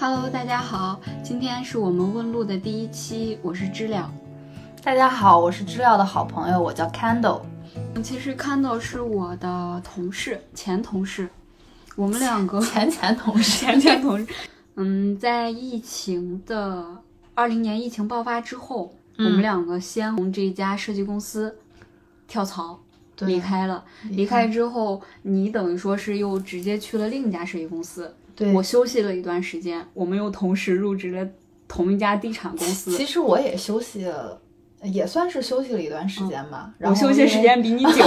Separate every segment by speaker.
Speaker 1: Hello，大家好，今天是我们问路的第一期，我是知了。
Speaker 2: 大家好，我是知了的好朋友，我叫 Candle。
Speaker 1: 其实 Candle 是我的同事，前同事，我们两个
Speaker 2: 前前同事，
Speaker 1: 前前同事。嗯，在疫情的二零年疫情爆发之后，我们两个先从这家设计公司跳槽离开了。离开之后，你等于说是又直接去了另一家设计公司。
Speaker 2: 对
Speaker 1: 我休息了一段时间，我们又同时入职了同一家地产公司。
Speaker 2: 其实我也休息了，也算是休息了一段时间吧。
Speaker 1: 我休息时间比你久，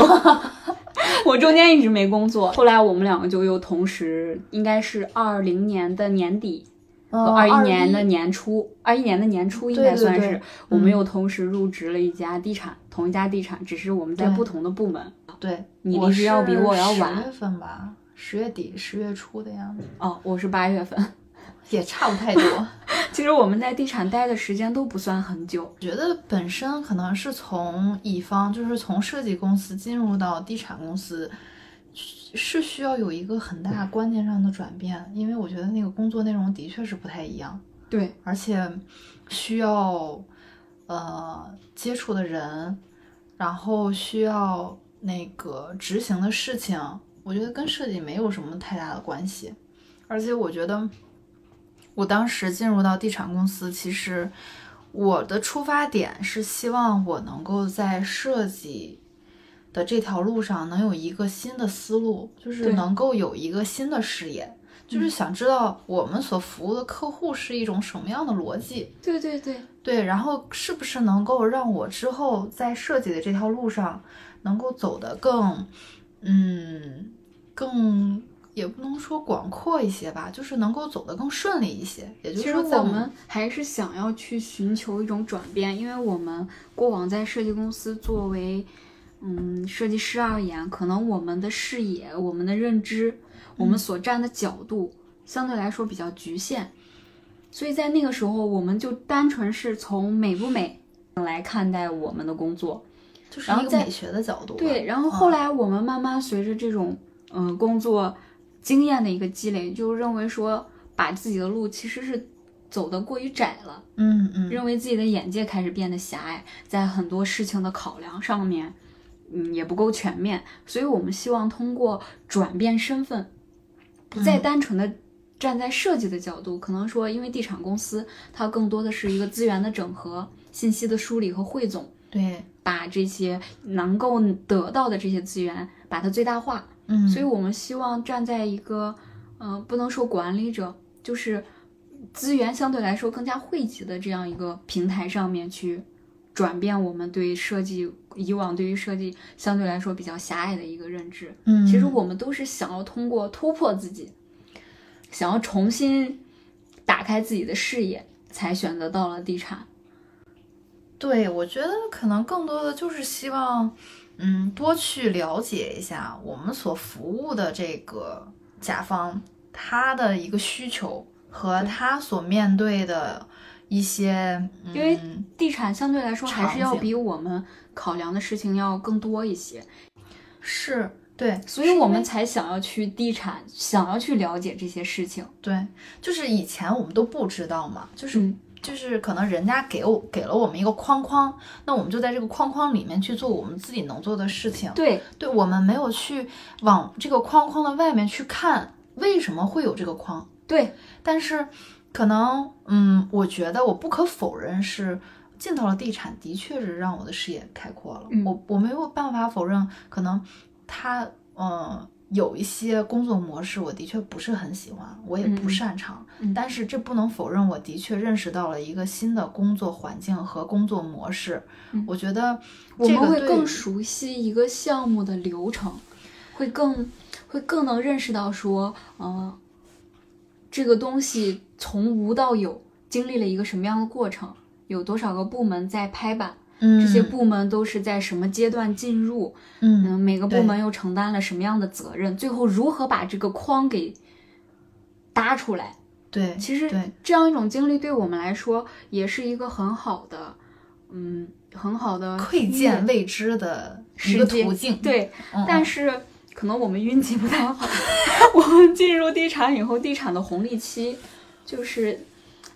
Speaker 1: 我中间一直没工作。后来我们两个就又同时，应该是二零年的年底和二一年的年初，二一年的年初应该算是，我们又同时入职了一家地产，同一家地产，只是我们在不同的部门。
Speaker 2: 对，
Speaker 1: 你离职要比我要晚。
Speaker 2: 十月份吧。十月底、十月初的样子
Speaker 1: 哦，我是八月份，
Speaker 2: 也差不太多。
Speaker 1: 其实我们在地产待的时间都不算很久。
Speaker 2: 觉得本身可能是从乙方，就是从设计公司进入到地产公司，是需要有一个很大观念上的转变，因为我觉得那个工作内容的确是不太一样。
Speaker 1: 对，
Speaker 2: 而且需要呃接触的人，然后需要那个执行的事情。我觉得跟设计没有什么太大的关系，而且我觉得我当时进入到地产公司，其实我的出发点是希望我能够在设计的这条路上能有一个新的思路，就是能够有一个新的视野，就是想知道我们所服务的客户是一种什么样的逻辑。
Speaker 1: 对对对
Speaker 2: 对，然后是不是能够让我之后在设计的这条路上能够走得更。嗯，更也不能说广阔一些吧，就是能够走得更顺利一些。也就是说，
Speaker 1: 我们还是想要去寻求一种转变，因为我们过往在设计公司作为嗯设计师而言，可能我们的视野、我们的认知、我们所站的角度相对来说比较局限，所以在那个时候，我们就单纯是从美不美来看待我们的工作。
Speaker 2: 就是一个美学的角度。
Speaker 1: 对，然后后来我们慢慢随着这种嗯工作经验的一个积累，就认为说把自己的路其实是走得过于窄了。
Speaker 2: 嗯嗯，
Speaker 1: 认为自己的眼界开始变得狭隘，在很多事情的考量上面，嗯也不够全面。所以我们希望通过转变身份，不再单纯的站在设计的角度，可能说因为地产公司它更多的是一个资源的整合、信息的梳理和汇总。
Speaker 2: 对。
Speaker 1: 把这些能够得到的这些资源，把它最大化。
Speaker 2: 嗯，
Speaker 1: 所以我们希望站在一个，嗯，不能说管理者，就是资源相对来说更加汇集的这样一个平台上面去转变我们对设计以往对于设计相对来说比较狭隘的一个认知。
Speaker 2: 嗯，
Speaker 1: 其实我们都是想要通过突破自己，想要重新打开自己的视野，才选择到了地产。
Speaker 2: 对，我觉得可能更多的就是希望，嗯，多去了解一下我们所服务的这个甲方他的一个需求和他所面对的一些，
Speaker 1: 因为地产相对来说还是要比我们考量的事情要更多一些。
Speaker 2: 是对，
Speaker 1: 所以我们才想要去地产，想要去了解这些事情。
Speaker 2: 对，就是以前我们都不知道嘛，就是。就是可能人家给我给了我们一个框框，那我们就在这个框框里面去做我们自己能做的事情。
Speaker 1: 对，
Speaker 2: 对我们没有去往这个框框的外面去看，为什么会有这个框？
Speaker 1: 对，
Speaker 2: 但是可能，嗯，我觉得我不可否认是进到了地产，的确是让我的视野开阔了。我我没有办法否认，可能他，嗯。有一些工作模式，我的确不是很喜欢，我也不擅长。但是这不能否认，我的确认识到了一个新的工作环境和工作模式。我觉得
Speaker 1: 我们会更熟悉一个项目的流程，会更会更能认识到说，呃，这个东西从无到有经历了一个什么样的过程，有多少个部门在拍板。这些部门都是在什么阶段进入？嗯，每个部门又承担了什么样的责任？最后如何把这个框给搭出来？
Speaker 2: 对，
Speaker 1: 其实这样一种经历对我们来说也是一个很好的，嗯，很好的
Speaker 2: 窥见未知的一个途径。
Speaker 1: 对，但是可能我们运气不太好，我们进入地产以后，地产的红利期就是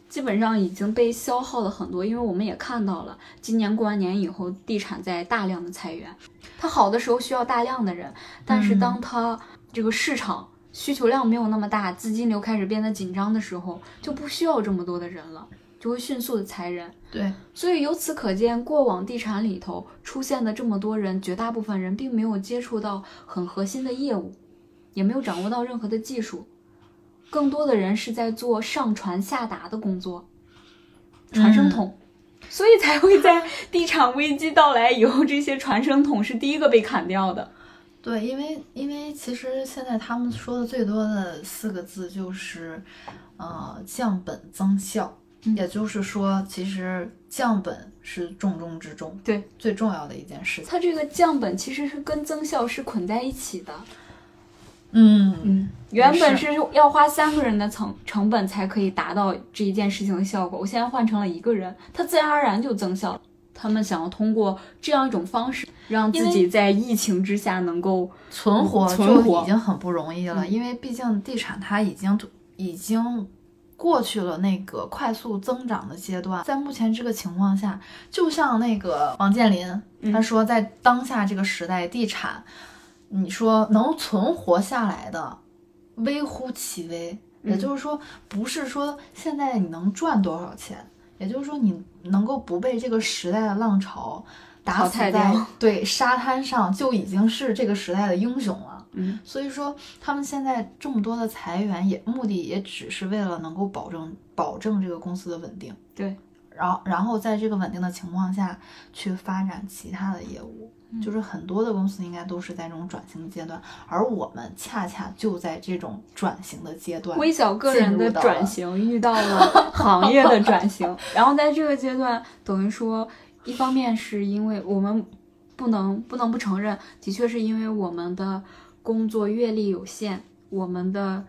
Speaker 1: 基本上已经被消耗了很多，因为我们也看到了，今年过完年以后，地产在大量的裁员。它好的时候需要大量的人，但是当它这个市场需求量没有那么大，资金流开始变得紧张的时候，就不需要这么多的人了，就会迅速的裁人。
Speaker 2: 对，
Speaker 1: 所以由此可见，过往地产里头出现的这么多人，绝大部分人并没有接触到很核心的业务，也没有掌握到任何的技术，更多的人是在做上传下达的工作，传声筒，所以才会在地产危机到来以后，这些传声筒是第一个被砍掉的。
Speaker 2: 对，因为因为其实现在他们说的最多的四个字就是，呃，降本增效。也就是说，其实降本是重中之重，
Speaker 1: 对，
Speaker 2: 最重要的一件事情。
Speaker 1: 它这个降本其实是跟增效是捆在一起的。
Speaker 2: 嗯。
Speaker 1: 嗯，原本
Speaker 2: 是
Speaker 1: 是要花三个人的成成本才可以达到这一件事情的效果，我现在换成了一个人，它自然而然就增效了。他们想要通过这样一种方式，让自己在疫情之下能够
Speaker 2: 存活
Speaker 1: 存活
Speaker 2: 就已经很不容易了，
Speaker 1: 嗯。
Speaker 2: 因为毕竟地产它已经已经过去了那个快速增长的阶段，在目前这个情况下，就像那个王健林
Speaker 1: 嗯。
Speaker 2: 他说，在当下这个时代，地产你说能存活下来的微乎其微，
Speaker 1: 嗯。
Speaker 2: 也就是说，不是说现在你能赚多少钱，也就是说你能够不被这个时代的浪潮打
Speaker 1: 淘
Speaker 2: 死在对沙滩上，就已经是这个时代的英雄了。
Speaker 1: 嗯。
Speaker 2: 所以说，他们现在这么多的裁员，也目的也只是为了能够保证保证这个公司的稳定，
Speaker 1: 对，
Speaker 2: 然后然后在这个稳定的情况下去发展其他的业务。就是很多的公司应该都是在这种转型的阶段，而我们恰恰就在这种转型的阶段。
Speaker 1: 微小个人的转型遇到了行业的转型，然后在这个阶段，等于说，一方面是因为我们不能不能不承认，的确是因为我们的工作阅历有限，我们的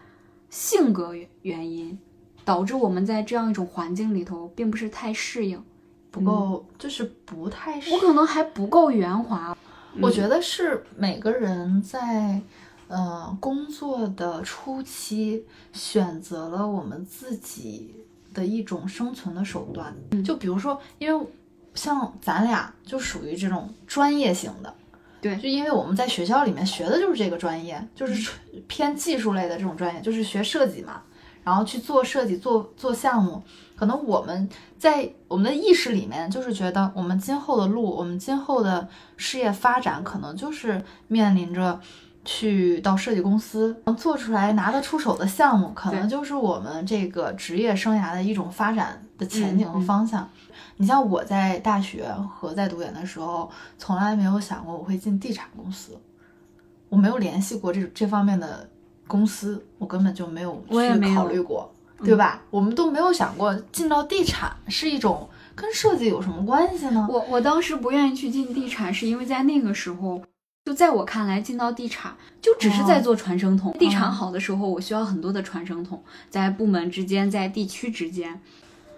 Speaker 1: 性格原因，导致我们在这样一种环境里头并不是太适应。
Speaker 2: 不够，就是不太适
Speaker 1: 我可能还不够圆滑。
Speaker 2: 我觉得是每个人在呃工作的初期选择了我们自己的一种生存的手段。就比如说，因为像咱俩就属于这种专业型的，
Speaker 1: 对
Speaker 2: 就因为我们在学校里面学的就是这个专业，就是偏技术类的这种专业，就是学设计嘛，然后去做设计、做做项目。可能我们在我们的意识里面，就是觉得我们今后的路，我们今后的事业发展，可能就是面临着去到设计公司能做出来拿得出手的项目，可能就是我们这个职业生涯的一种发展的前景和方向。你像我在大学和在读研的时候，从来没有想过我会进地产公司，我没有联系过这这方面的公司，我根本就没有去
Speaker 1: 我也没有
Speaker 2: 考虑过。对吧？我们都没有想过进到地产是一种跟设计有什么关系呢？
Speaker 1: 我我当时不愿意去进地产，是因为在那个时候，就在我看来，进到地产就只是在做传声筒。地产好的时候，我需要很多的传声筒，在部门之间，在地区之间。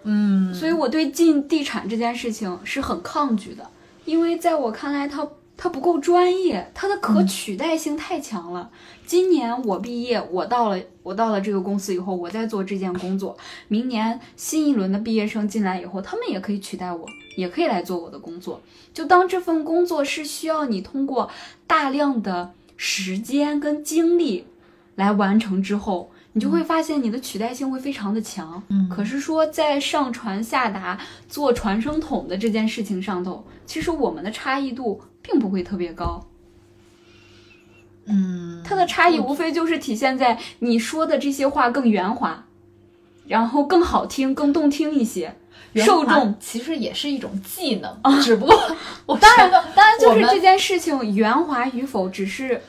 Speaker 2: 嗯，
Speaker 1: 所以我对进地产这件事情是很抗拒的，因为在我看来它，它不够专业，它的可取代性太强了。今年我毕业，我到了我到了这个公司以后，我在做这件工作。明年新一轮的毕业生进来以后，他们也可以取代我，也可以来做我的工作。就当这份工作是需要你通过大量的时间跟精力来完成之后，你就会发现你的取代性会非常的强。
Speaker 2: 嗯
Speaker 1: 可是说在上传下达做传声筒的这件事情上头，其实我们的差异度并不会特别高。
Speaker 2: 嗯，
Speaker 1: 它的差异无非就是体现在你说的这些话更圆滑，然后更好听、更动听一些。受众
Speaker 2: 其实也是一种技能，只不过 我
Speaker 1: 当然，当然就是这件事情圆滑与否，只是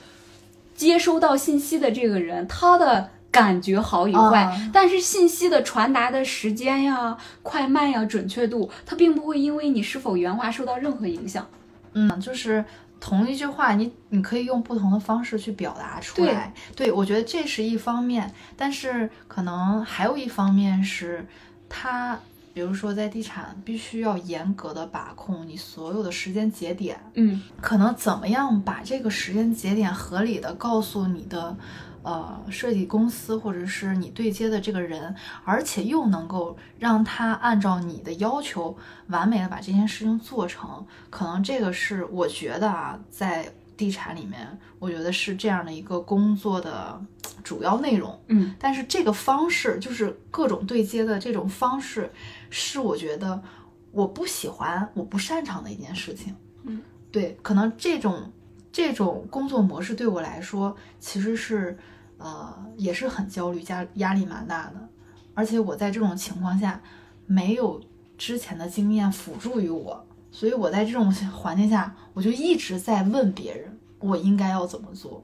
Speaker 1: 接收到信息的这个人他的感觉好与坏，
Speaker 2: 嗯
Speaker 1: 但是信息的传达的时间呀、快慢呀、准确度，它并不会因为你是否圆滑受到任何影响。
Speaker 2: 嗯，就是同一句话，你你可以用不同的方式去表达出来。对，我觉得这是一方面，但是可能还有一方面是，它比如说在地产必须要严格的把控你所有的时间节点，
Speaker 1: 嗯
Speaker 2: 可能怎么样把这个时间节点合理的告诉你的呃设计公司或者是你对接的这个人，而且又能够让他按照你的要求完美的把这件事情做成，可能这个是我觉得啊，在地产里面，我觉得是这样的一个工作的主要内容。
Speaker 1: 嗯
Speaker 2: 但是这个方式，就是各种对接的这种方式，是我觉得我不喜欢、我不擅长的一件事情。
Speaker 1: 嗯，
Speaker 2: 对，可能这种这种工作模式对我来说，其实是呃也是很焦虑加压力蛮大的，而且我在这种情况下没有之前的经验辅助于我，所以我在这种环境下，我就一直在问别人我应该要怎么做，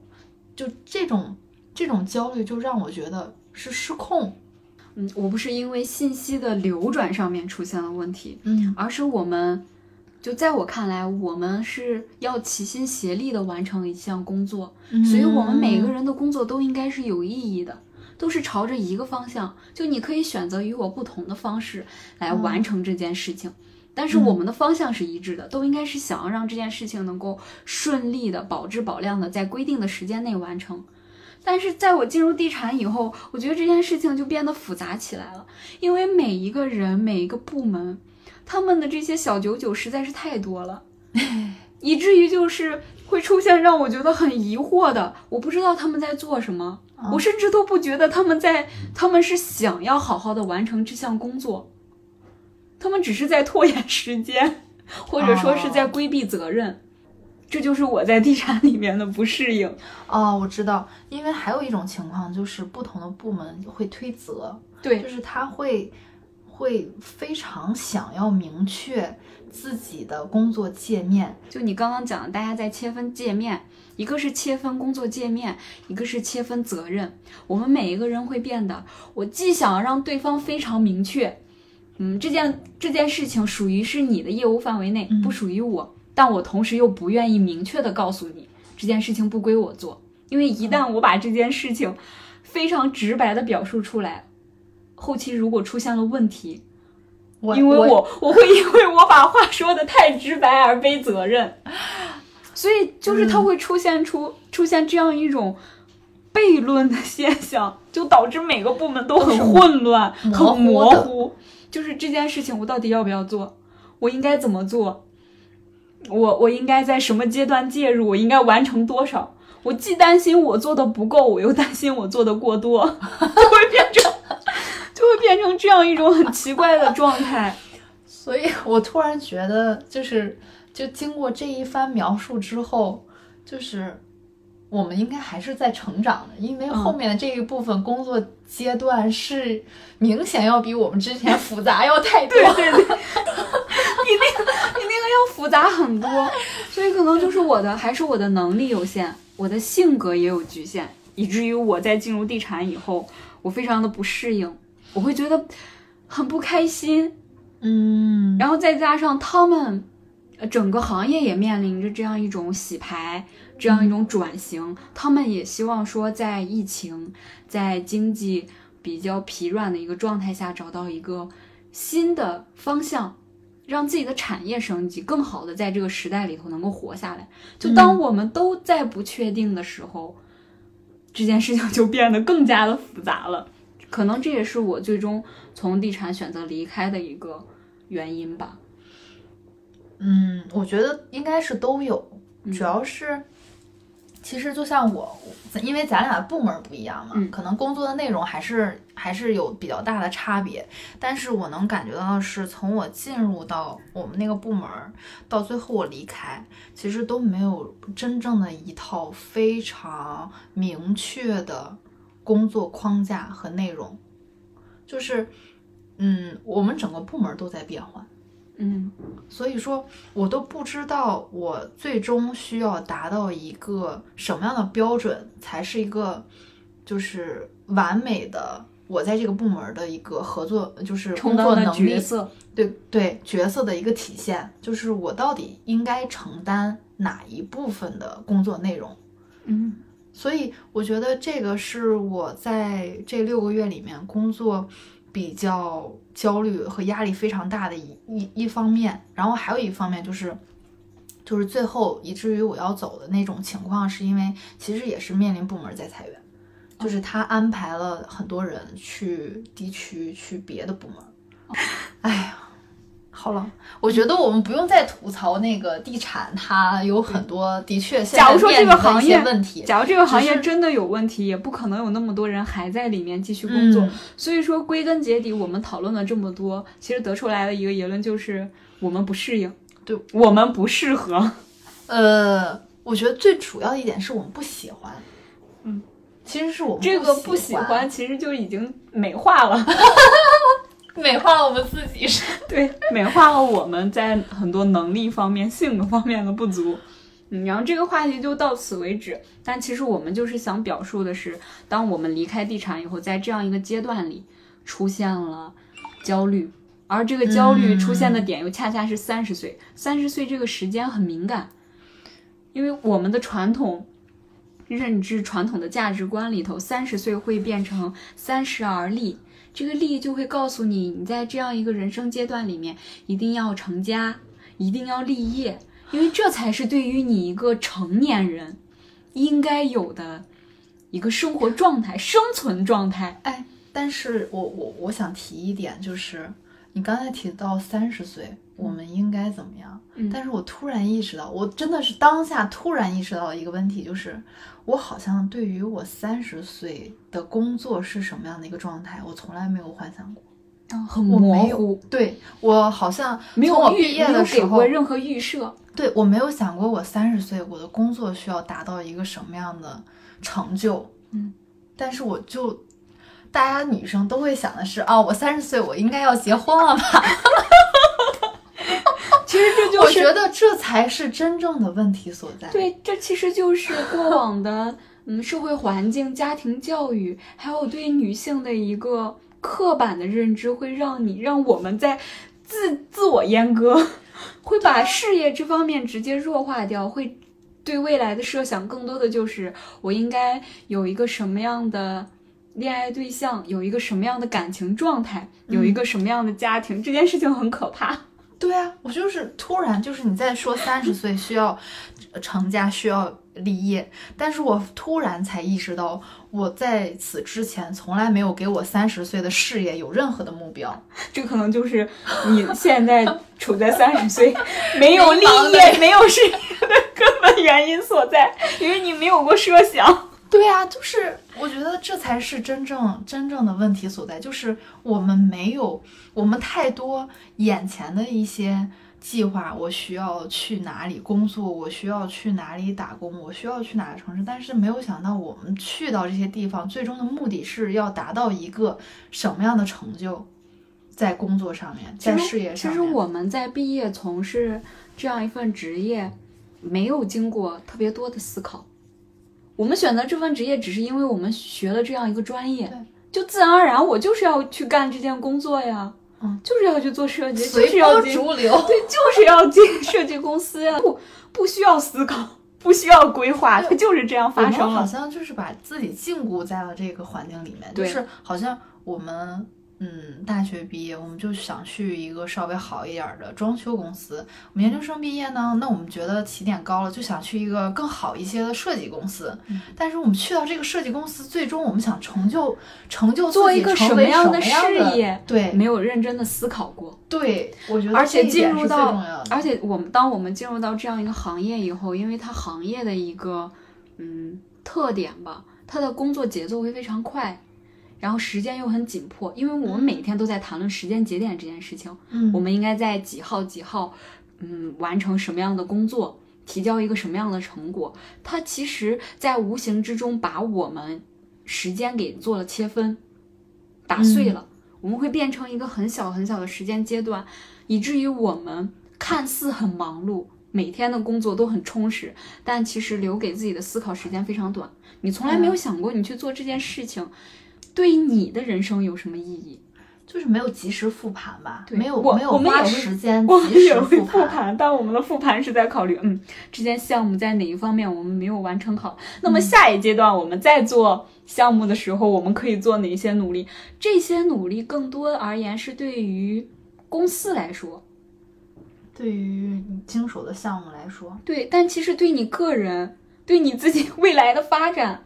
Speaker 2: 就这种这种焦虑就让我觉得是失控。
Speaker 1: 嗯，我不是因为信息的流转上面出现了问题，
Speaker 2: 嗯。
Speaker 1: 而是我们，就在我看来，我们是要齐心协力的完成一项工作，所以我们每个人的工作都应该是有意义的，都是朝着一个方向。就你可以选择与我不同的方式来完成这件事情，但是我们的方向是一致的，都应该是想要让这件事情能够顺利的、保质保量的在规定的时间内完成。但是在我进入地产以后，我觉得这件事情就变得复杂起来了，因为每一个人、每一个部门，他们的这些小九九 实在是太多了，以至于就是会出现让我觉得很疑惑的，我不知道他们在做什么，
Speaker 2: 啊
Speaker 1: 我甚至都不觉得他们在，他们是想要好好的完成这项工作，他们只是在拖延时间，或者说是在规避责任。这就是我在地产里面的不适应。
Speaker 2: 哦，我知道，因为还有一种情况就是不同的部门会推责，
Speaker 1: 对
Speaker 2: 就是他会会非常想要明确自己的工作界面。
Speaker 1: 就你刚刚讲的，大家在切分界面，一个是切分工作界面，一个是切分责任。我们每一个人会变得，我既想让对方非常明确，嗯，这件这件事情属于是你的业务范围内，
Speaker 2: 嗯
Speaker 1: 不属于我，但我同时又不愿意明确的告诉你这件事情不归我做，因为一旦我把这件事情非常直白的表述出来，后期如果出现了问题，
Speaker 2: 我
Speaker 1: 因为我我会因为我把话说的太直白而背责任，所以就是它会出现出、出现这样一种悖论的现象，就导致每个部门都很混乱、很模糊。就是这件事情我到底要不要做？我应该怎么做？我我应该在什么阶段介入？我应该完成多少？我既担心我做的不够，我又担心我做的过多，就会变成就会变成这样一种很 奇怪的状态。
Speaker 2: 所以我突然觉得，就是就经过这一番描述之后，就是我们应该还是在成长的，因为
Speaker 1: 嗯
Speaker 2: 后面的这一部分工作阶段是明显要比我们之前复杂要太多。
Speaker 1: 对对，对，你那个你那个要复杂很多，所以可能就是我的还是我的能力有限，我的性格也有局限，以至于我在进入地产以后，我非常的不适应，我会觉得很不开心，
Speaker 2: 嗯，
Speaker 1: 然后再加上他们，呃，整个行业也面临着这样一种洗牌，这样一种转型。他们也希望说，在疫情、在经济比较疲软的一个状态下，找到一个新的方向，让自己的产业升级，更好的在这个时代里头能够活下来。就当我们都在不确定的时候，这件事情就变得更加的复杂了。可能这也是我最终从地产选择离开的一个原因吧。
Speaker 2: 嗯，我觉得应该是都有，
Speaker 1: 嗯
Speaker 2: 主要是，其实就像我，因为咱俩部门不一样嘛，
Speaker 1: 嗯
Speaker 2: 可能工作的内容还是还是有比较大的差别。但是我能感觉到的是，从我进入到我们那个部门，到最后我离开，其实都没有真正的一套非常明确的工作框架和内容，就是，嗯，我们整个部门都在变换。
Speaker 1: 嗯
Speaker 2: 所以说，我都不知道我最终需要达到一个什么样的标准，才是一个就是完美的我在这个部门的一个合作，就是工作能力
Speaker 1: 角，色，
Speaker 2: 对对角色的一个体现，就是我到底应该承担哪一部分的工作内容。
Speaker 1: 嗯
Speaker 2: 所以我觉得这个是我在这六个月里面工作比较焦虑和压力非常大的一一一方面，然后还有一方面就是，就是最后以至于我要走的那种情况，是因为其实也是面临部门在裁员，就是他安排了很多人去地区去别的部门。哎呀，好了，我觉得我们不用再吐槽那个地产，它有很多的确现在
Speaker 1: 假如说这个行业
Speaker 2: 问题。
Speaker 1: 假如这个行业真的有问题，也不可能有那么多人还在里面继续工作。
Speaker 2: 嗯
Speaker 1: 所以说，归根结底，我们讨论了这么多，其实得出来的一个结论就是，我们不适应，
Speaker 2: 对
Speaker 1: 我们不适合。
Speaker 2: 呃，我觉得最主要一点是我们不喜欢。
Speaker 1: 嗯，
Speaker 2: 其实是我们
Speaker 1: 这个不
Speaker 2: 不
Speaker 1: 喜欢，其实就已经美化了，
Speaker 2: 美化了我们自己是。
Speaker 1: 对，美化了我们在很多能力方面、性格方面的不足。嗯，然后这个话题就到此为止。但其实我们就是想表述的是，当我们离开地产以后，在这样一个阶段里，出现了焦虑，而这个焦虑出现的点又恰恰是三十岁。三十岁这个时间很敏感，因为我们的传统认知、传统的价值观里头，三十岁会变成三十而立。这个立就会告诉你，你在这样一个人生阶段里面，一定要成家，一定要立业，因为这才是对于你一个成年人应该有的一个生活状态、生存状态。
Speaker 2: 哎，但是我我我想提一点，就是你刚才提到三十岁，我们应该怎么样？
Speaker 1: 嗯
Speaker 2: 但是我突然意识到，我真的是当下突然意识到一个问题，就是我好像对于我三十岁的工作是什么样的一个状态，我从来没有幻想过。
Speaker 1: 嗯，很
Speaker 2: 我没有
Speaker 1: 模糊，
Speaker 2: 对我好像
Speaker 1: 没有
Speaker 2: 毕业的时候
Speaker 1: 过，任何预设。
Speaker 2: 对我没有想过我三十岁我的工作需要达到一个什么样的成就。
Speaker 1: 嗯，
Speaker 2: 但是我就大家女生都会想的是，哦，我三十岁我应该要结婚了吧？
Speaker 1: 其实这就是
Speaker 2: 我觉得这才是真正的问题所在。
Speaker 1: 对，这其实就是过往的嗯社会环境、家庭教育，还有对女性的一个刻板的认知，会让你让我们在自自我阉割，会把事业这方面直接弱化掉，会对未来的设想更多的就是我应该有一个什么样的。恋爱对象有一个什么样的感情状态，有一个什么样的家庭，这件事情很可怕。
Speaker 2: 对啊，我就是突然就是你在说三十岁需要成家需要立业，但是我突然才意识到，我在此之前从来没有给我三十岁的事业有任何的目标。
Speaker 1: 这可能就是你现在处在三十岁，没有立业、没有事业的根本原因所在，因为你没有过设想。
Speaker 2: 对啊，就是我觉得这才是真正真正的问题所在，就是我们没有，我们太多眼前的一些计划，我需要去哪里工作，我需要去哪里打工，我需要去哪个城市，但是没有想到我们去到这些地方，最终的目的是要达到一个什么样的成就，在工作上面，在事业上面。
Speaker 1: 其实我们在毕业从事这样一份职业，没有经过特别多的思考。我们选择这份职业，只是因为我们学了这样一个专业
Speaker 2: 对，
Speaker 1: 就自然而然我就是要去干这件工作呀，
Speaker 2: 嗯，
Speaker 1: 就是要去做设计，就
Speaker 2: 随
Speaker 1: 是要进
Speaker 2: 波逐流。
Speaker 1: 对，就是要进 设计公司呀，不不需要思考，不需要规划，它就是这样发生了。
Speaker 2: 像就是把自己禁锢在了这个环境里面，就是好像我们嗯大学毕业，我们就想去一个稍微好一点儿的装修公司；我们研究生毕业呢，那我们觉得起点高了，就想去一个更好一些的设计公司。
Speaker 1: 嗯。
Speaker 2: 但是我们去到这个设计公司，最终我们想成就成就
Speaker 1: 做一个什么样的事业
Speaker 2: 对。
Speaker 1: 没有认真的思考过，
Speaker 2: 对，我觉。得
Speaker 1: 而且进入到而且我们当我们进入到这样一个行业以后，因为它行业的一个嗯特点吧，它的工作节奏会非常快，然后时间又很紧迫，因为我们每天都在谈论时间节点这件事情。
Speaker 2: 嗯，
Speaker 1: 我们应该在几号几号，嗯，完成什么样的工作，提交一个什么样的成果。它其实，在无形之中把我们时间给做了切分，打碎了。我们会变成一个很小很小的时间阶段，以至于我们看似很忙碌，每天的工作都很充实，但其实留给自己的思考时间非常短。你从来没有想过，你去做这件事情，对你的人生有什么意义？
Speaker 2: 就是没有及时复盘吧，
Speaker 1: 对
Speaker 2: 没有
Speaker 1: 我
Speaker 2: 没有花时间及时复盘。
Speaker 1: 复盘，但我们的复盘是在考虑，嗯，这件项目在哪一方面我们没有完成好。那
Speaker 2: 嗯
Speaker 1: 么下一阶段我们在做项目的时候，我们可以做哪些努力？这些努力更多而言是对于公司来说，
Speaker 2: 对于你经手的项目来说，
Speaker 1: 对，但其实对你个人，对你自己未来的发展，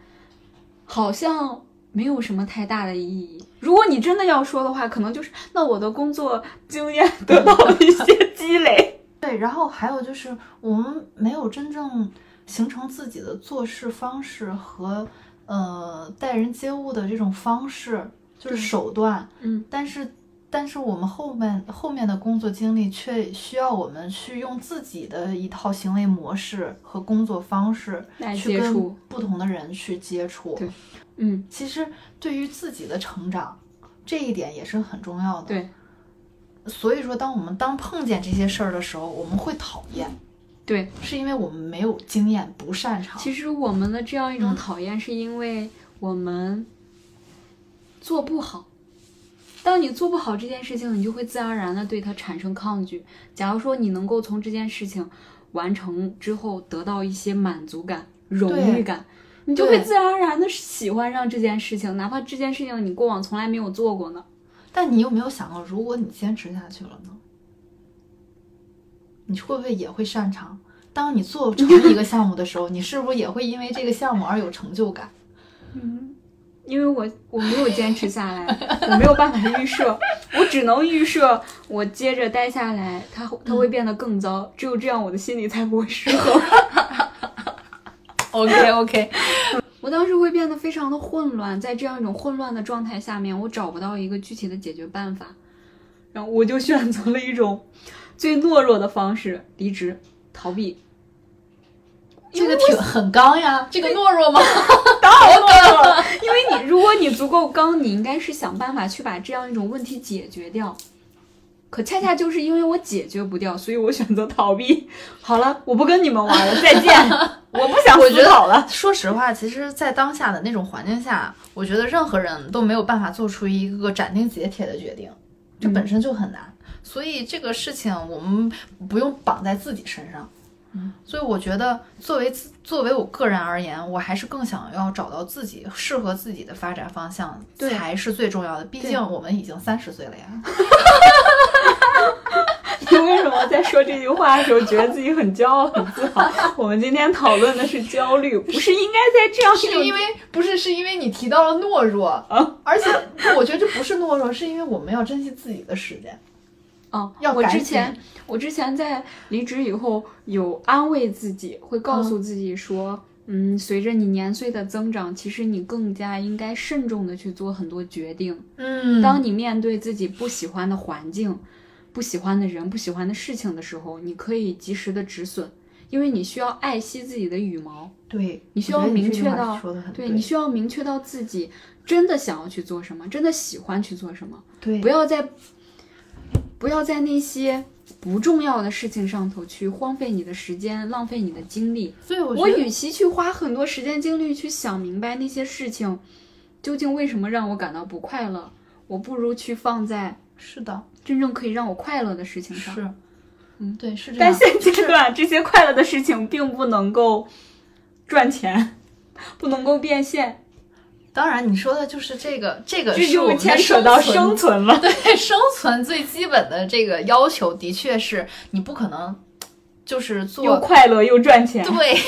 Speaker 1: 好像没有什么太大的意义。如果你真的要说的话，可能就是那我的工作经验得到了一些积累。
Speaker 2: 对，然后还有就是我们没有真正形成自己的做事方式和呃待人接物的这种方式，就是手段。
Speaker 1: 嗯，
Speaker 2: 但是但是我们后面后面的工作经历却需要我们去用自己的一套行为模式和工作方式去跟
Speaker 1: 接触
Speaker 2: 不同的人去接触。
Speaker 1: 对嗯，
Speaker 2: 其实对于自己的成长，这一点也是很重要的。
Speaker 1: 对
Speaker 2: 所以说，当我们当碰见这些事儿的时候，我们会讨厌，
Speaker 1: 对。
Speaker 2: 是因为我们没有经验，不擅长。
Speaker 1: 其实我们的这样一种
Speaker 2: 嗯
Speaker 1: 讨厌，是因为我们做不好。当你做不好这件事情，你就会自然而然的对它产生抗拒。假如说你能够从这件事情完成之后得到一些满足感、荣誉感，你就会自然而然的喜欢上这件事情，哪怕这件事情你过往从来没有做过呢。
Speaker 2: 但你有没有想过，如果你坚持下去了呢？你会不会也会擅长？当你做成一个项目的时候，你是不是也会因为这个项目而有成就感？
Speaker 1: 嗯，因为我我没有坚持下来，我没有办法预设，我只能预设我接着待下来，它它会变得更糟，只有这样我的心里才不会失衡。
Speaker 2: OK OK，
Speaker 1: 我当时会变得非常的混乱，在这样一种混乱的状态下面，我找不到一个具体的解决办法，然后我就选择了一种最懦弱的方式——离职、逃避。
Speaker 2: 这个挺很刚呀，这个懦弱吗？
Speaker 1: 好懦弱，因为你如果你足够刚，你应该是想办法去把这样一种问题解决掉。可恰恰就是因为我解决不掉，所以我选择逃避。好了，我不跟你们玩了，再见！我不想
Speaker 2: 我觉得
Speaker 1: 思考了。
Speaker 2: 说实话，其实，在当下的那种环境下，我觉得任何人都没有办法做出一个斩钉截铁的决定，这本身就很难。所以这个事情我们不用绑在自己身上。
Speaker 1: 嗯，
Speaker 2: 所以我觉得，作为自作为我个人而言，我还是更想要找到自己适合自己的发展方向，才是最重要的。毕竟我们已经三十岁了呀。
Speaker 1: 你为什么在说这句话的时候觉得自己很骄傲、很自豪？我们今天讨论的是焦虑，不是应该在这样
Speaker 2: 是因为不是是因为你提到了懦弱
Speaker 1: 啊，
Speaker 2: 而且我觉得这不是懦弱，是因为我们要珍惜自己的时间。
Speaker 1: 哦，我
Speaker 2: 要赶紧
Speaker 1: 之前我之前在离职以后有安慰自己，会告诉自己说，嗯随着你年岁的增长，其实你更加应该慎重的去做很多决定。
Speaker 2: 嗯
Speaker 1: 当你面对自己不喜欢的环境、不喜欢的人、不喜欢的事情的时候，你可以及时的止损，因为你需要爱惜自己的羽毛。
Speaker 2: 对，
Speaker 1: 你需要明确到对你需要明确到自己真的想要去做什么，真的喜欢去做什么。
Speaker 2: 对
Speaker 1: 不要在不要在那些不重要的事情上头去荒废你的时间，浪费你的精力。
Speaker 2: 所以我
Speaker 1: 我与其去花很多时间精力去想明白那些事情究竟为什么让我感到不快乐，我不如去放在
Speaker 2: 是的，
Speaker 1: 真正可以让我快乐的事情上。
Speaker 2: 是，
Speaker 1: 嗯
Speaker 2: 对，是这样但。
Speaker 1: 现阶段这些快乐的事情并不能够赚钱，不能够变现，
Speaker 2: 当然，你说的就是这个，这个
Speaker 1: 就
Speaker 2: 是我们
Speaker 1: 牵扯到生
Speaker 2: 生
Speaker 1: 存了。
Speaker 2: 对生存最基本的这个要求，的确是你不可能就是做又
Speaker 1: 快乐又赚钱。
Speaker 2: 对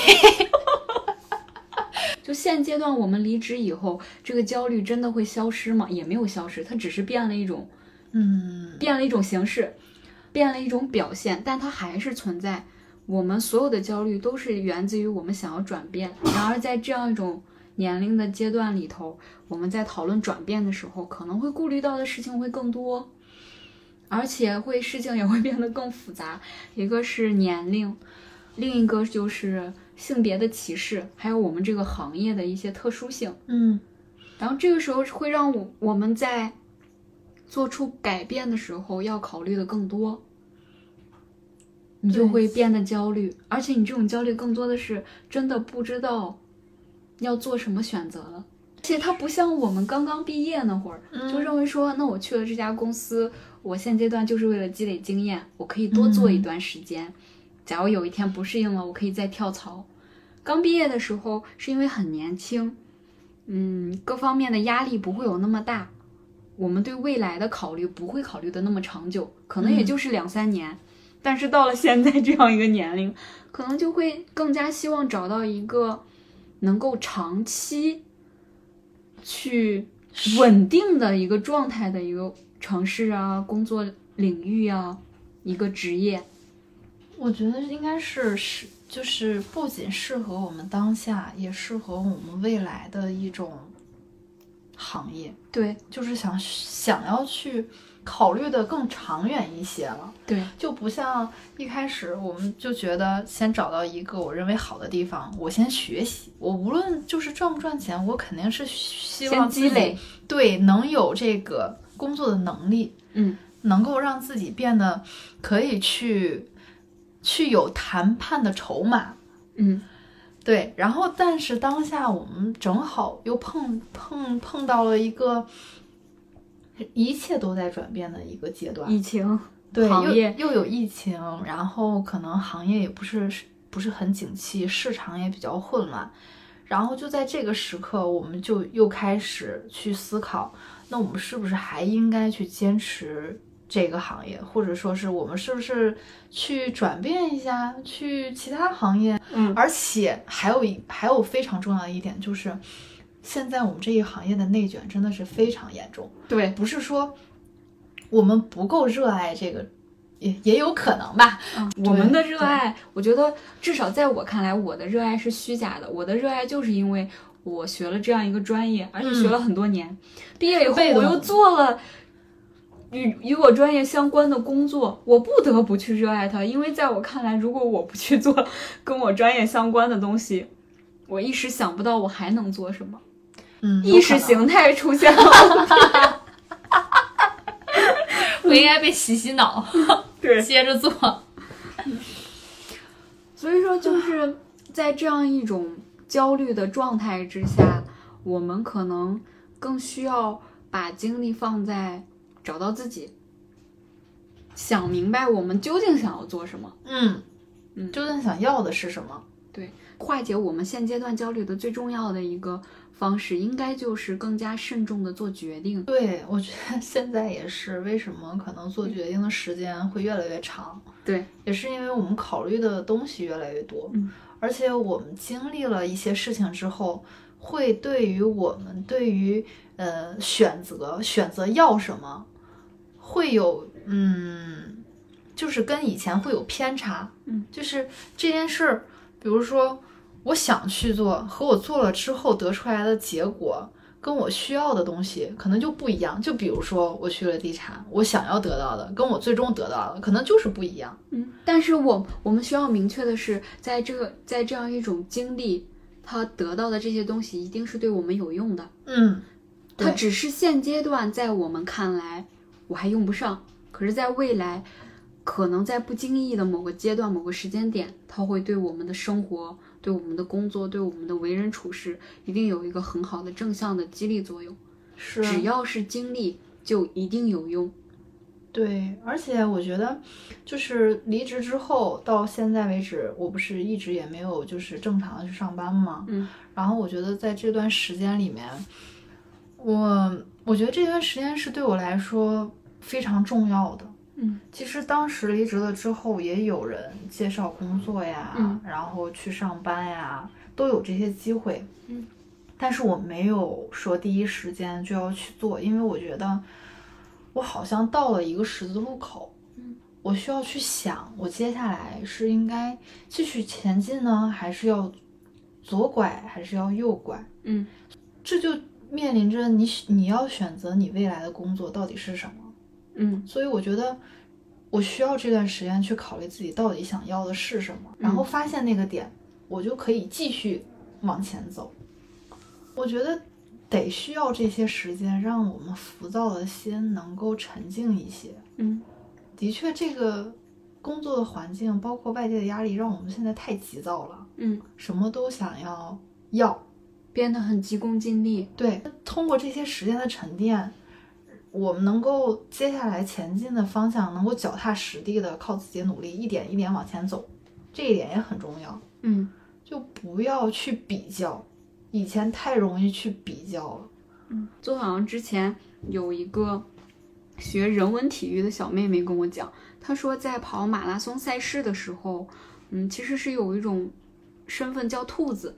Speaker 1: 就现阶段我们离职以后，这个焦虑真的会消失吗？也没有消失，它只是变了一种
Speaker 2: 嗯，
Speaker 1: 变了一种形式，变了一种表现，但它还是存在。我们所有的焦虑都是源自于我们想要转变。然而，在这样一种年龄的阶段里头，我们在讨论转变的时候，可能会顾虑到的事情会更多，而且会事情也会变得更复杂。一个是年龄，另一个就是性别的歧视，还有我们这个行业的一些特殊性。
Speaker 2: 嗯，
Speaker 1: 然后这个时候会让我我们在做出改变的时候要考虑的更多，你就会变得焦虑，而且你这种焦虑更多的是真的不知道要做什么选择了。而且它不像我们刚刚毕业那会儿，就认为说，那我去了这家公司，我现阶段就是为了积累经验，我可以多做一段时间。假如有一天不适应了，我可以再跳槽。刚毕业的时候是因为很年轻，嗯，各方面的压力不会有那么大，我们对未来的考虑不会考虑的那么长久，可能也就是两三年。但是到了现在这样一个年龄，可能就会更加希望找到一个能够长期去稳定的一个状态的一个城市啊，工作领域啊，一个职业。
Speaker 2: 我觉得应该是是就是不仅适合我们当下，也适合我们未来的一种行业，
Speaker 1: 对。
Speaker 2: 就是想想要去考虑的更长远一些了。
Speaker 1: 对，
Speaker 2: 就不像一开始我们就觉得先找到一个我认为好的地方，我先学习，我无论就是赚不赚钱，我肯定是希望
Speaker 1: 积累。
Speaker 2: 对能有这个工作的能力，
Speaker 1: 嗯，
Speaker 2: 能够让自己变得可以去去有谈判的筹码。
Speaker 1: 嗯，
Speaker 2: 对，然后但是当下我们正好又碰碰碰到了一个一切都在转变的一个阶段，
Speaker 1: 疫情，
Speaker 2: 对，
Speaker 1: 行业。
Speaker 2: 又又有疫情，然后可能行业也不是不是很景气，市场也比较混乱，然后就在这个时刻，我们就又开始去思考，那我们是不是还应该去坚持这个行业，或者说是我们是不是去转变一下，去其他行业？
Speaker 1: 嗯。
Speaker 2: 而且还有一还有非常重要的一点就是，现在我们这一行业的内卷真的是非常严重。
Speaker 1: 对，
Speaker 2: 不是说我们不够热爱这个，也也有可能吧。
Speaker 1: 嗯，我们的热爱，我觉得至少在我看来，我的热爱是虚假的。我的热爱就是因为我学了这样一个专业，而且学了很多年，毕业以后我又做了。与与我专业相关的工作，我不得不去热爱它，因为在我看来，如果我不去做跟我专业相关的东西，我一时想不到我还能做什么。
Speaker 2: 嗯，
Speaker 1: 意识形态出现了，
Speaker 2: 我应该被洗洗脑，
Speaker 1: 对，
Speaker 2: 接着做。
Speaker 1: 所以说，就是在这样一种焦虑的状态之下，我们可能更需要把精力放在找到自己，想明白我们究竟想要做什么，
Speaker 2: 嗯
Speaker 1: 嗯
Speaker 2: 究竟想要的是什么？
Speaker 1: 对化解我们现阶段焦虑的最重要的一个方式，应该就是更加慎重的做决定。
Speaker 2: 对，我觉得现在也是为什么可能做决定的时间会越来越长，
Speaker 1: 对，
Speaker 2: 也是因为我们考虑的东西越来越多，
Speaker 1: 嗯。
Speaker 2: 而且我们经历了一些事情之后，会对于我们对于呃选择选择要什么，会有嗯，就是跟以前会有偏差，
Speaker 1: 嗯，
Speaker 2: 就是这件事儿，比如说我想去做和我做了之后得出来的结果。跟我需要的东西可能就不一样，就比如说我去了地产，我想要得到的跟我最终得到的可能就是不一样。
Speaker 1: 嗯，但是我我们需要明确的是，在这个在这样一种经历，他得到的这些东西一定是对我们有用的。
Speaker 2: 嗯，
Speaker 1: 它只是现阶段在我们看来我还用不上，可是在未来，可能在不经意的某个阶段、某个时间点，它会对我们的生活、对我们的工作、对我们的为人处事，一定有一个很好的正向的激励作用。
Speaker 2: 是
Speaker 1: 只要是经历，就一定有用。
Speaker 2: 对，而且我觉得，就是离职之后到现在为止，我不是一直也没有就是正常的去上班嘛。
Speaker 1: 嗯。
Speaker 2: 然后我觉得在这段时间里面，我我觉得这段时间是对我来说非常重要的。
Speaker 1: 嗯，
Speaker 2: 其实当时离职了之后，也有人介绍工作呀，
Speaker 1: 嗯
Speaker 2: 然后去上班呀，都有这些机会。
Speaker 1: 嗯，
Speaker 2: 但是我没有说第一时间就要去做，因为我觉得我好像到了一个十字路口。
Speaker 1: 嗯，
Speaker 2: 我需要去想，我接下来是应该继续前进呢，还是要左拐，还是要右拐？
Speaker 1: 嗯
Speaker 2: 这就面临着你你要选择你未来的工作到底是什么。
Speaker 1: 嗯
Speaker 2: 所以我觉得我需要这段时间去考虑自己到底想要的是什么，然后发现那个点，我就可以继续往前走。我觉得得需要这些时间，让我们浮躁的心能够沉静一些。
Speaker 1: 嗯
Speaker 2: 的确，这个工作的环境，包括外界的压力，让我们现在太急躁了，
Speaker 1: 嗯，
Speaker 2: 什么都想要要。
Speaker 1: 变得很急功近利。
Speaker 2: 对，通过这些时间的沉淀，我们能够接下来前进的方向能够脚踏实地的靠自己努力一点一点往前走，这一点也很重要。
Speaker 1: 嗯
Speaker 2: 就不要去比较，以前太容易去比较了。
Speaker 1: 嗯，就好像之前有一个学人文体育的小妹妹跟我讲，她说在跑马拉松赛事的时候，嗯，其实是有一种身份叫兔子。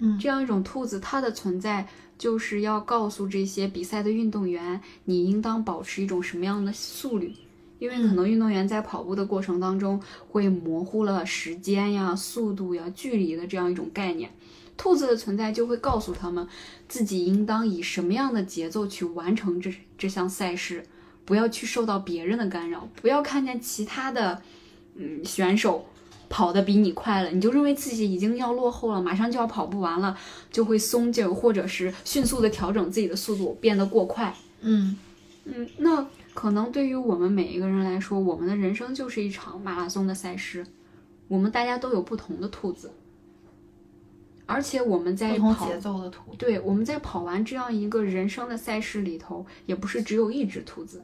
Speaker 2: 嗯
Speaker 1: 这样一种兔子，它的存在就是要告诉这些比赛的运动员，你应当保持一种什么样的速率。因为可能运动员在跑步的过程当中会模糊了时间呀、速度呀、距离的这样一种概念，兔子的存在就会告诉他们自己应当以什么样的节奏去完成这这项赛事，不要去受到别人的干扰，不要看见其他的嗯选手跑得比你快了，你就认为自己已经要落后了，马上就要跑不完了，就会松劲儿，或者是迅速的调整自己的速度，变得过快。
Speaker 2: 嗯
Speaker 1: 嗯，那可能对于我们每一个人来说，我们的人生就是一场马拉松的赛事，我们大家都有不同的兔子，而且我们在跑
Speaker 2: 不同节奏的兔。
Speaker 1: 对，我们在跑完这样一个人生的赛事里头，也不是只有一只兔子，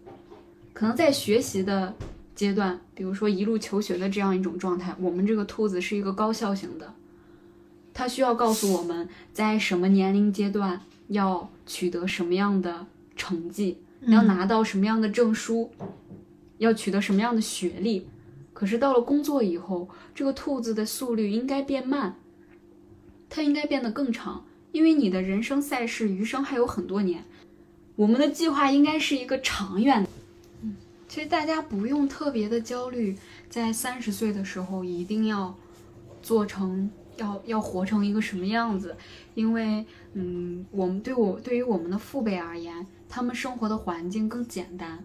Speaker 1: 可能在学习的阶段，比如说一路求学的这样一种状态，我们这个兔子是一个高效型的，它需要告诉我们在什么年龄阶段要取得什么样的成绩，要拿到什么样的证书，要取得什么样的学历。可是到了工作以后，这个兔子的速率应该变慢，它应该变得更长，因为你的人生赛事余生还有很多年，我们的计划应该是一个长远的。嗯，其实大家不用特别的焦虑，在三十岁的时候一定要做成，要要活成一个什么样子，因为嗯，我们对我对于我们的父辈而言，他们生活的环境更简单，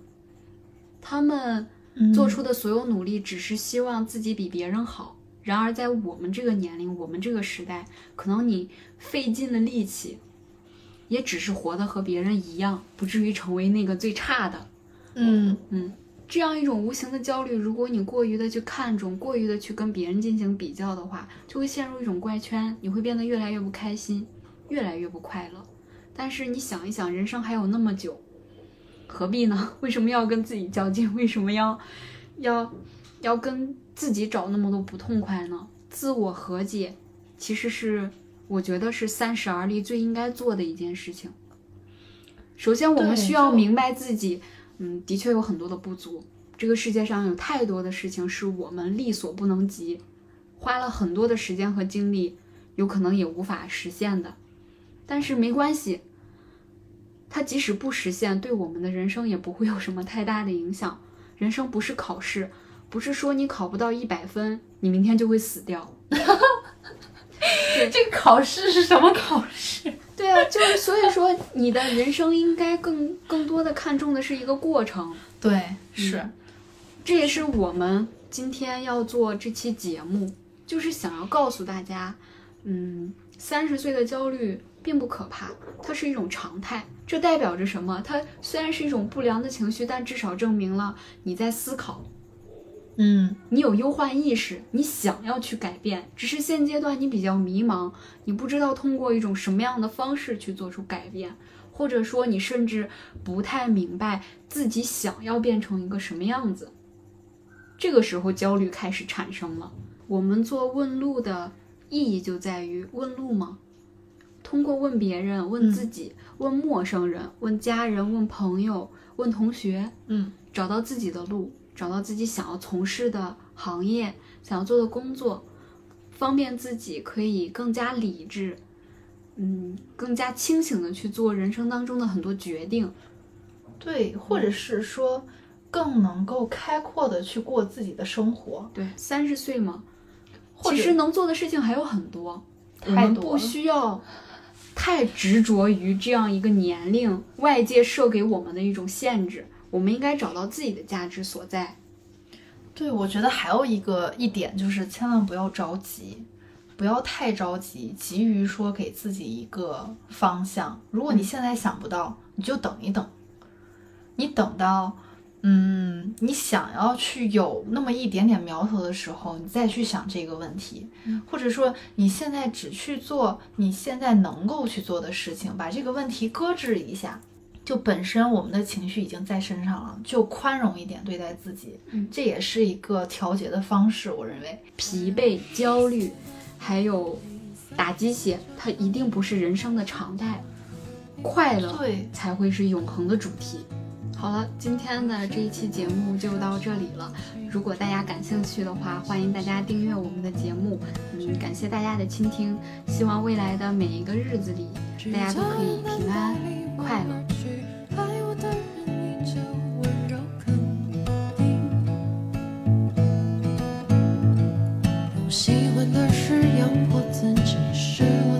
Speaker 1: 他们做出的所有努力只是希望自己比别人好。然而，在我们这个年龄，我们这个时代，可能你费尽了力气，也只是活得和别人一样，不至于成为那个最差的。
Speaker 2: 嗯
Speaker 1: 嗯，这样一种无形的焦虑，如果你过于的去看重，过于的去跟别人进行比较的话，就会陷入一种怪圈，你会变得越来越不开心，越来越不快乐。但是你想一想，人生还有那么久，何必呢？为什么要跟自己较劲？为什么要要要跟自己找那么多不痛快呢？自我和解，其实是我觉得是三十而立最应该做的一件事情。首先，我们需要明白自己，嗯，的确有很多的不足。这个世界上有太多的事情是我们力所不能及，花了很多的时间和精力，有可能也无法实现的。但是没关系，它即使不实现，对我们的人生也不会有什么太大的影响。人生不是考试，不是说你考不到一百分，你明天就会死掉。
Speaker 2: 这个考试是什么考试？
Speaker 1: 对啊，就是所以说，你的人生应该更更多的看重的是一个过程。
Speaker 2: 对，是，
Speaker 1: 这也是我们今天要做这期节目，就是想要告诉大家，嗯，三十岁的焦虑并不可怕，它是一种常态。这代表着什么？它虽然是一种不良的情绪，但至少证明了你在思考，
Speaker 2: 嗯
Speaker 1: 你有忧患意识，你想要去改变，只是现阶段你比较迷茫，你不知道通过一种什么样的方式去做出改变，或者说你甚至不太明白自己想要变成一个什么样子。这个时候焦虑开始产生了。我们做问路的意义就在于问路吗？通过问别人、问自己、问陌生人、问家人、问朋友、问同学，
Speaker 2: 嗯
Speaker 1: 找到自己的路，找到自己想要从事的行业、想要做的工作，方便自己可以更加理智，嗯，更加清醒的去做人生当中的很多决定。
Speaker 2: 对，或者是说更能够开阔的去过自己的生活，
Speaker 1: 对，三十岁嘛，其实能做的事情还有很多，我们不需要太执着于这样一个年龄外界设给我们的一种限制，我们应该找到自己的价值所在。
Speaker 2: 对，我觉得还有一个一点就是，千万不要着急，不要太着急，急于说给自己一个方向。如果你现在想不到，你就等一等，你等到，嗯，你想要去有那么一点点苗头的时候，你再去想这个问题，或者说你现在只去做你现在能够去做的事情，把这个问题搁置一下。就本身我们的情绪已经在身上了就宽容一点对待自己这也是一个调节的方式我认为。
Speaker 1: 疲惫焦虑还有打鸡血它一定不是人生的常态。快乐才会是永恒的主题。好了今天的这一期节目就到这里了。如果大家感兴趣的话欢迎大家订阅我们的节目。嗯感谢大家的倾听希望未来的每一个日子里大家都可以平安。快我去
Speaker 3: 爱我的人依旧温柔肯定喜欢的是要活自己是我